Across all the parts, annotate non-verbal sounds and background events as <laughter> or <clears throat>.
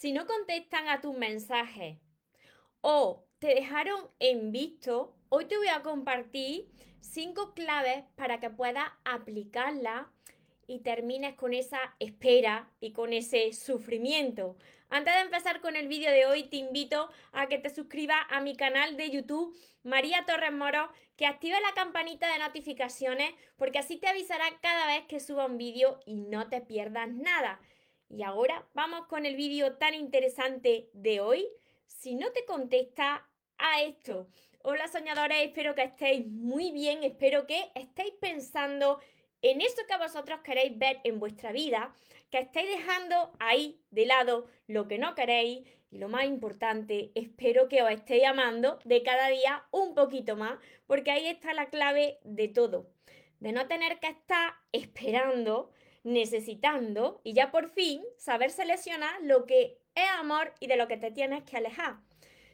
si no contestan a tus mensajes o te dejaron en visto, hoy te voy a compartir cinco claves para que puedas aplicarla y termines con esa espera y con ese sufrimiento. Antes de empezar con el vídeo de hoy, te invito a que te suscribas a mi canal de YouTube, María Torres Moro, que active la campanita de notificaciones, porque así te avisará cada vez que suba un vídeo y no te pierdas nada. Y ahora vamos con el vídeo tan interesante de hoy. Si no te contesta a esto. Hola soñadores, espero que estéis muy bien, espero que estéis pensando en eso que vosotros queréis ver en vuestra vida, que estéis dejando ahí de lado lo que no queréis y lo más importante, espero que os estéis amando de cada día un poquito más, porque ahí está la clave de todo, de no tener que estar esperando necesitando y ya por fin saber seleccionar lo que es amor y de lo que te tienes que alejar.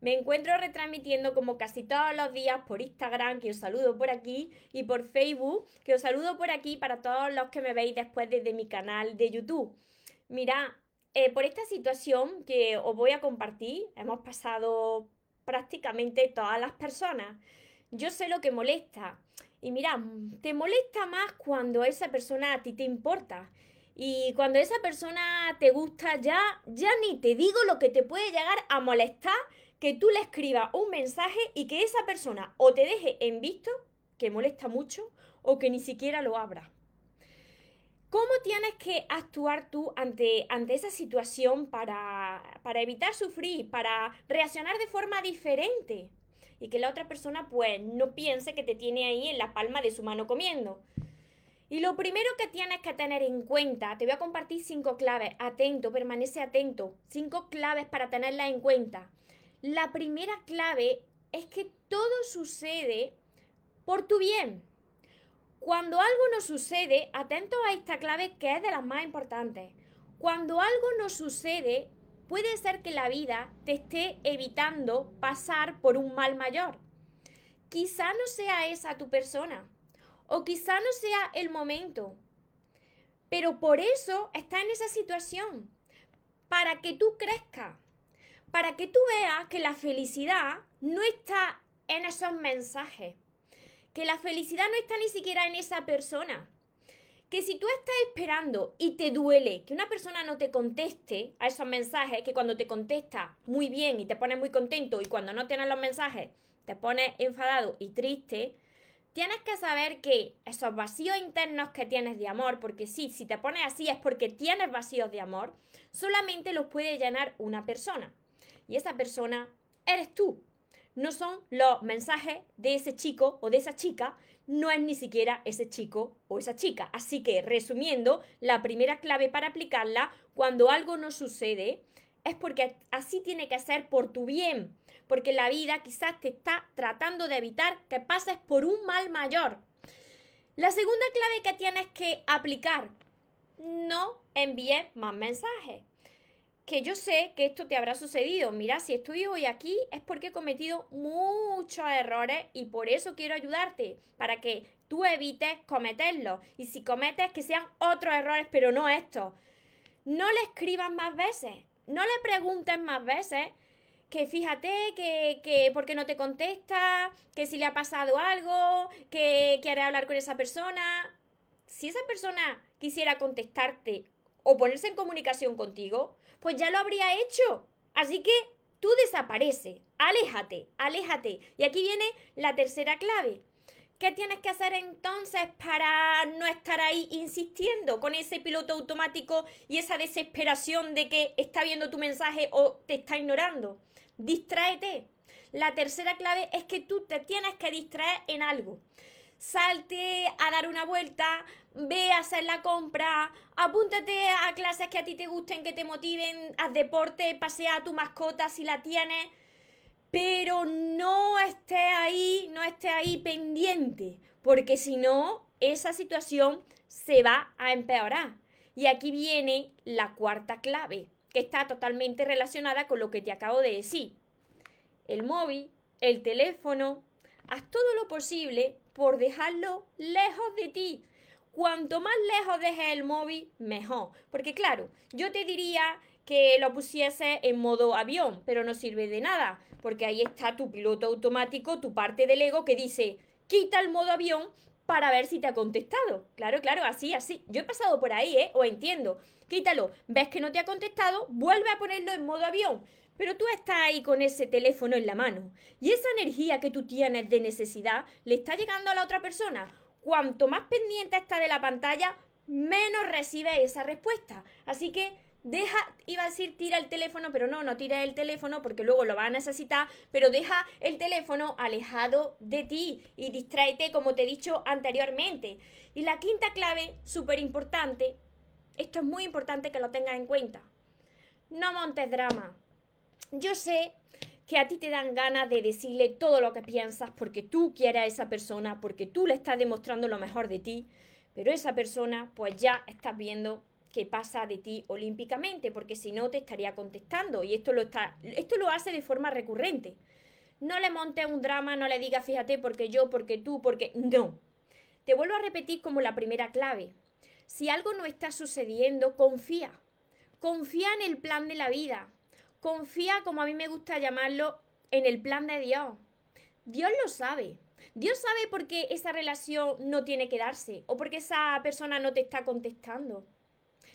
Me encuentro retransmitiendo como casi todos los días por Instagram, que os saludo por aquí, y por Facebook, que os saludo por aquí para todos los que me veis después desde mi canal de YouTube. Mira, eh, por esta situación que os voy a compartir, hemos pasado prácticamente todas las personas. Yo sé lo que molesta. Y mira, te molesta más cuando esa persona a ti te importa. Y cuando esa persona te gusta, ya, ya ni te digo lo que te puede llegar a molestar que tú le escribas un mensaje y que esa persona o te deje en visto, que molesta mucho, o que ni siquiera lo abra. ¿Cómo tienes que actuar tú ante, ante esa situación para, para evitar sufrir, para reaccionar de forma diferente? Y que la otra persona pues no piense que te tiene ahí en la palma de su mano comiendo. Y lo primero que tienes que tener en cuenta, te voy a compartir cinco claves, atento, permanece atento, cinco claves para tenerlas en cuenta. La primera clave es que todo sucede por tu bien. Cuando algo nos sucede, atento a esta clave que es de las más importantes. Cuando algo nos sucede, puede ser que la vida te esté evitando pasar por un mal mayor. Quizá no sea esa tu persona o quizá no sea el momento, pero por eso está en esa situación, para que tú crezcas, para que tú veas que la felicidad no está en esos mensajes, que la felicidad no está ni siquiera en esa persona, que si tú estás esperando y te duele que una persona no te conteste a esos mensajes, que cuando te contesta muy bien y te pones muy contento y cuando no tienes los mensajes te pones enfadado y triste, tienes que saber que esos vacíos internos que tienes de amor, porque sí, si te pones así es porque tienes vacíos de amor, solamente los puede llenar una persona. Y esa persona eres tú. No son los mensajes de ese chico o de esa chica no es ni siquiera ese chico o esa chica. Así que, resumiendo, la primera clave para aplicarla, cuando algo no sucede, es porque así tiene que ser por tu bien, porque la vida quizás te está tratando de evitar que pases por un mal mayor. La segunda clave que tienes que aplicar, no envíes más mensajes que yo sé que esto te habrá sucedido. Mira, si estoy hoy aquí es porque he cometido muchos errores y por eso quiero ayudarte, para que tú evites cometerlos. Y si cometes, que sean otros errores, pero no estos. No le escribas más veces, no le preguntes más veces que fíjate que, que porque no te contesta, que si le ha pasado algo, que quiere hablar con esa persona. Si esa persona quisiera contestarte o ponerse en comunicación contigo, pues ya lo habría hecho. Así que tú desaparece, aléjate, aléjate. Y aquí viene la tercera clave. ¿Qué tienes que hacer entonces para no estar ahí insistiendo con ese piloto automático y esa desesperación de que está viendo tu mensaje o te está ignorando? Distráete. La tercera clave es que tú te tienes que distraer en algo salte a dar una vuelta, ve a hacer la compra, apúntate a clases que a ti te gusten, que te motiven, haz deporte, pasea a tu mascota si la tienes, pero no esté ahí, no esté ahí pendiente, porque si no, esa situación se va a empeorar. Y aquí viene la cuarta clave, que está totalmente relacionada con lo que te acabo de decir. El móvil, el teléfono, haz todo lo posible por dejarlo lejos de ti. Cuanto más lejos dejes el móvil, mejor. Porque claro, yo te diría que lo pusiese en modo avión, pero no sirve de nada, porque ahí está tu piloto automático, tu parte del ego que dice, quita el modo avión para ver si te ha contestado. Claro, claro, así, así. Yo he pasado por ahí, ¿eh? O entiendo. Quítalo, ves que no te ha contestado, vuelve a ponerlo en modo avión. Pero tú estás ahí con ese teléfono en la mano y esa energía que tú tienes de necesidad le está llegando a la otra persona. Cuanto más pendiente está de la pantalla, menos recibe esa respuesta. Así que deja, iba a decir tira el teléfono, pero no, no tira el teléfono porque luego lo va a necesitar, pero deja el teléfono alejado de ti y distráete como te he dicho anteriormente. Y la quinta clave, súper importante, esto es muy importante que lo tengas en cuenta. No montes drama. Yo sé que a ti te dan ganas de decirle todo lo que piensas porque tú quieres a esa persona, porque tú le estás demostrando lo mejor de ti, pero esa persona pues ya estás viendo que pasa de ti olímpicamente, porque si no te estaría contestando y esto lo, está, esto lo hace de forma recurrente. No le montes un drama, no le digas fíjate porque yo, porque tú, porque no. Te vuelvo a repetir como la primera clave. Si algo no está sucediendo, confía. Confía en el plan de la vida. Confía, como a mí me gusta llamarlo, en el plan de Dios. Dios lo sabe. Dios sabe por qué esa relación no tiene que darse o por qué esa persona no te está contestando.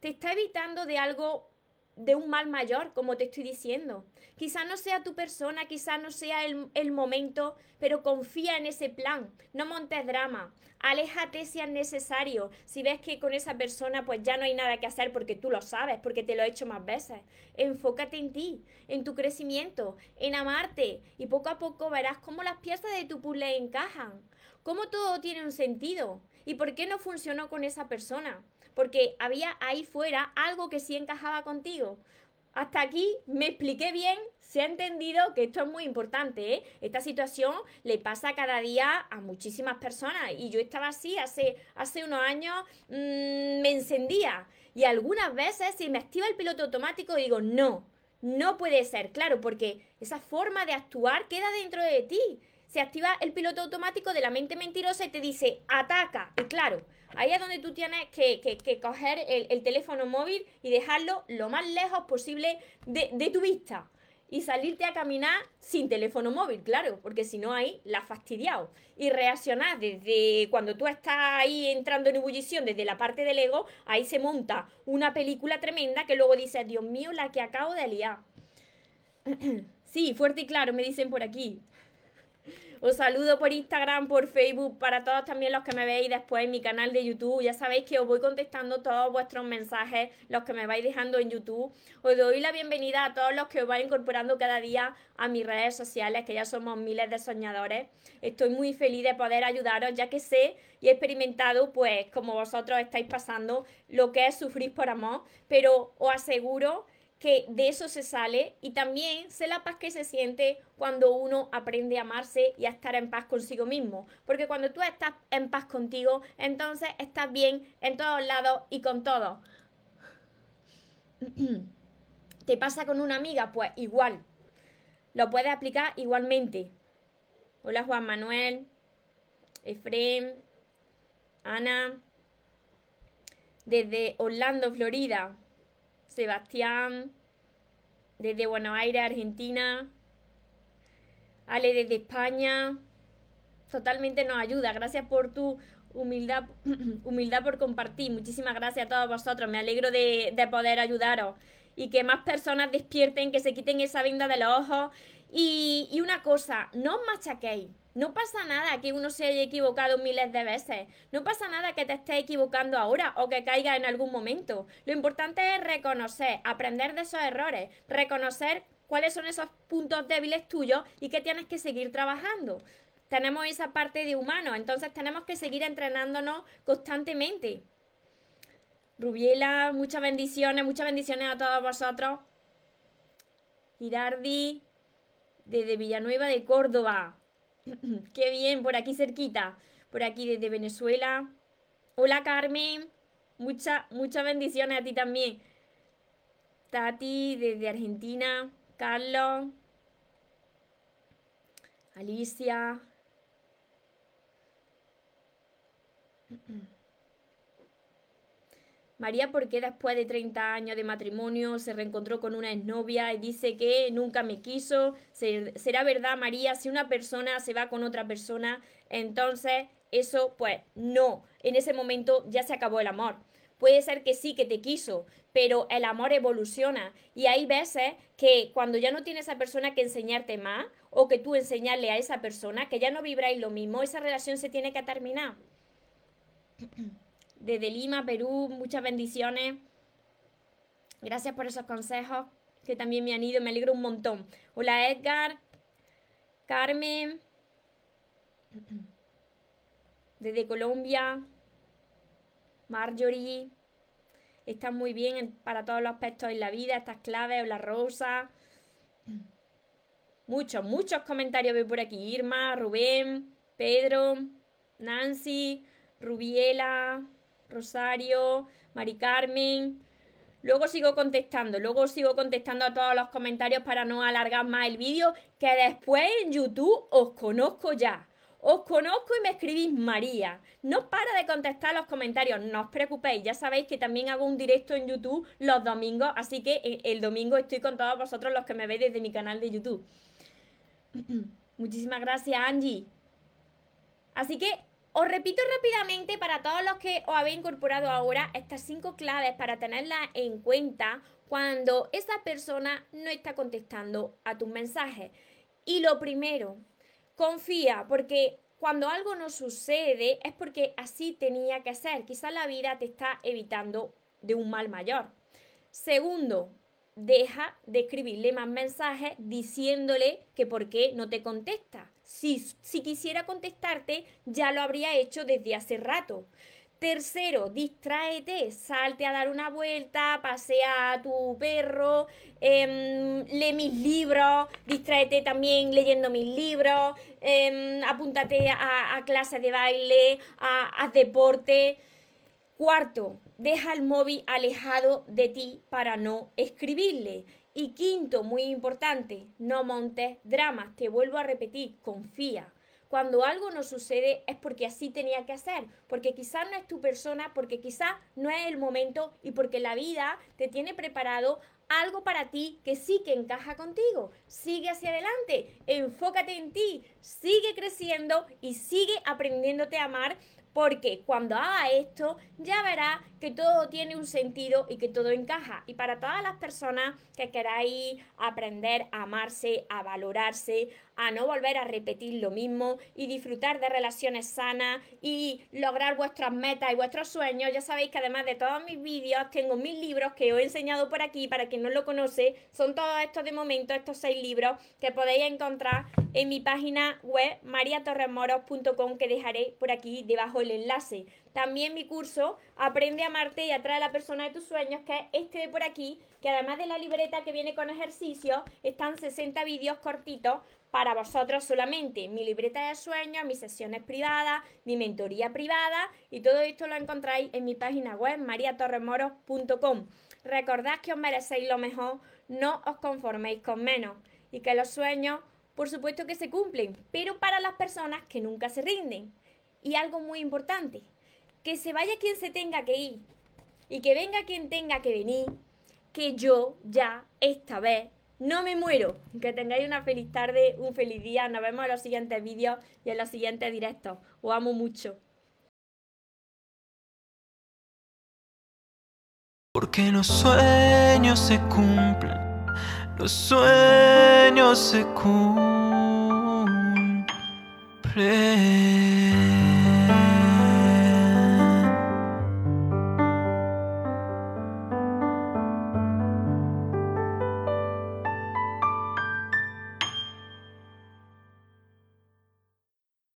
Te está evitando de algo, de un mal mayor, como te estoy diciendo. Quizá no sea tu persona, quizá no sea el, el momento, pero confía en ese plan. No montes drama. Aléjate si es necesario. Si ves que con esa persona pues ya no hay nada que hacer porque tú lo sabes, porque te lo he hecho más veces. Enfócate en ti, en tu crecimiento, en amarte y poco a poco verás cómo las piezas de tu puzzle encajan, cómo todo tiene un sentido y por qué no funcionó con esa persona. Porque había ahí fuera algo que sí encajaba contigo. Hasta aquí me expliqué bien, se ha entendido que esto es muy importante. ¿eh? Esta situación le pasa cada día a muchísimas personas y yo estaba así hace, hace unos años, mmm, me encendía y algunas veces si me activa el piloto automático digo, no, no puede ser, claro, porque esa forma de actuar queda dentro de ti. Se activa el piloto automático de la mente mentirosa y te dice, ataca. Y claro, Ahí es donde tú tienes que, coger el, teléfono móvil y dejarlo lo más lejos posible de, tu vista. Y salirte a caminar sin teléfono móvil, claro, porque si no ahí la has fastidiado. Y reaccionar desde cuando tú estás ahí entrando en ebullición, desde la parte del ego, ahí se monta una película tremenda que luego dices, Dios mío, la que acabo de liar. <clears throat> sí, fuerte y claro, me dicen por aquí. Os saludo por Instagram, por Facebook, para todos también los que me veis después en mi canal de YouTube. Ya sabéis que os voy contestando todos vuestros mensajes, los que me vais dejando en YouTube. Os doy la bienvenida a todos los que os vais incorporando cada día a mis redes sociales, que ya somos miles de soñadores. Estoy muy feliz de poder ayudaros, ya que sé y he experimentado, pues, como vosotros estáis pasando, lo que es sufrir por amor, pero os aseguro que de eso se sale y también sé la paz que se siente cuando uno aprende a amarse y a estar en paz consigo mismo. Porque cuando tú estás en paz contigo, entonces estás bien en todos lados y con todo. <clears throat> ¿Te pasa con una amiga? Pues igual. Lo puedes aplicar igualmente. Hola Juan Manuel, Efrem, Ana, desde Orlando, Florida. Sebastián, desde Buenos Aires, Argentina. Ale desde España. Totalmente nos ayuda. Gracias por tu humildad, <clears throat> humildad por compartir. Muchísimas gracias a todos vosotros. Me alegro de, de poder ayudaros. Y que más personas despierten, que se quiten esa venda de los ojos. Y, y una cosa, no os machaquéis. No pasa nada que uno se haya equivocado miles de veces. No pasa nada que te estés equivocando ahora o que caiga en algún momento. Lo importante es reconocer, aprender de esos errores, reconocer cuáles son esos puntos débiles tuyos y que tienes que seguir trabajando. Tenemos esa parte de humano, entonces tenemos que seguir entrenándonos constantemente. Rubiela, muchas bendiciones, muchas bendiciones a todos vosotros. Girardi, desde Villanueva de Córdoba. <clears throat> Qué bien, por aquí cerquita. Por aquí desde Venezuela. Hola Carmen. Muchas, muchas bendiciones a ti también. Tati desde Argentina. Carlos. Alicia. <clears throat> María, ¿por qué después de 30 años de matrimonio se reencontró con una exnovia y dice que nunca me quiso? ¿Será verdad, María, si una persona se va con otra persona, entonces eso, pues no, en ese momento ya se acabó el amor. Puede ser que sí, que te quiso, pero el amor evoluciona y hay veces que cuando ya no tiene esa persona que enseñarte más o que tú enseñarle a esa persona, que ya no vibráis lo mismo, esa relación se tiene que terminar. Desde Lima, Perú, muchas bendiciones. Gracias por esos consejos que también me han ido, me alegro un montón. Hola Edgar, Carmen, desde Colombia, Marjorie, están muy bien para todos los aspectos en la vida, estas claves o la rosa. Muchos, muchos comentarios veo por aquí. Irma, Rubén, Pedro, Nancy, Rubiela, Rosario, Mari Carmen. Luego sigo contestando, luego sigo contestando a todos los comentarios para no alargar más el vídeo, que después en YouTube os conozco ya. Os conozco y me escribís María. No para de contestar los comentarios, no os preocupéis. Ya sabéis que también hago un directo en YouTube los domingos, así que eh, el domingo estoy con todos vosotros los que me veis desde mi canal de YouTube. <clears throat> Muchísimas gracias, Angie. Así que os repito rápidamente para todos los que os habéis incorporado ahora estas cinco claves para tenerlas en cuenta cuando esa persona no está contestando a tus mensajes. Y lo primero, Confía, porque cuando algo no sucede es porque así tenía que ser. Quizás la vida te está evitando de un mal mayor. Segundo, deja de escribirle más mensajes diciéndole que por qué no te contesta. Si, si quisiera contestarte, ya lo habría hecho desde hace rato. Tercero, distráete, salte a dar una vuelta, pasea a tu perro, em, lee mis libros, distráete también leyendo mis libros, em, apúntate a, clases de baile, a, a deporte. Cuarto, deja el móvil alejado de ti para no escribirle. Y quinto, muy importante, no montes dramas. Te vuelvo a repetir, confía cuando algo no sucede es porque así tenía que hacer, porque quizás no es tu persona, porque quizás no es el momento y porque la vida te tiene preparado algo para ti que sí que encaja contigo. Sigue hacia adelante, enfócate en ti, sigue creciendo y sigue aprendiéndote a amar porque cuando haga esto ya verá que todo tiene un sentido y que todo encaja. Y para todas las personas que queráis aprender a amarse, a valorarse, a no volver a repetir lo mismo y disfrutar de relaciones sanas y lograr vuestras metas y vuestros sueños, ya sabéis que además de todos mis vídeos tengo mil libros que os he enseñado por aquí, para quien no lo conoce, son todos estos de momento, estos seis libros que podéis encontrar en mi página web mariatorremoros.com que dejaré por aquí debajo el enlace. También mi curso Aprende a amarte y atrae a la persona de tus sueños, que es este de por aquí, que además de la libreta que viene con ejercicios, están 60 vídeos cortitos para vosotros solamente. Mi libreta de sueños, mis sesiones privadas, mi mentoría privada y todo esto lo encontráis en mi página web mariatorremoros.com. Recordad que os merecéis lo mejor, no os conforméis con menos y que los sueños, por supuesto que se cumplen, pero para las personas que nunca se rinden. Y algo muy importante, que se vaya quien se tenga que ir y que venga quien tenga que venir, que yo ya esta vez no me muero. Que tengáis una feliz tarde, un feliz día. Nos vemos en los siguientes vídeos y en los siguientes directos. Os amo mucho. Porque los sueños se cumplen, los sueños se cumplen.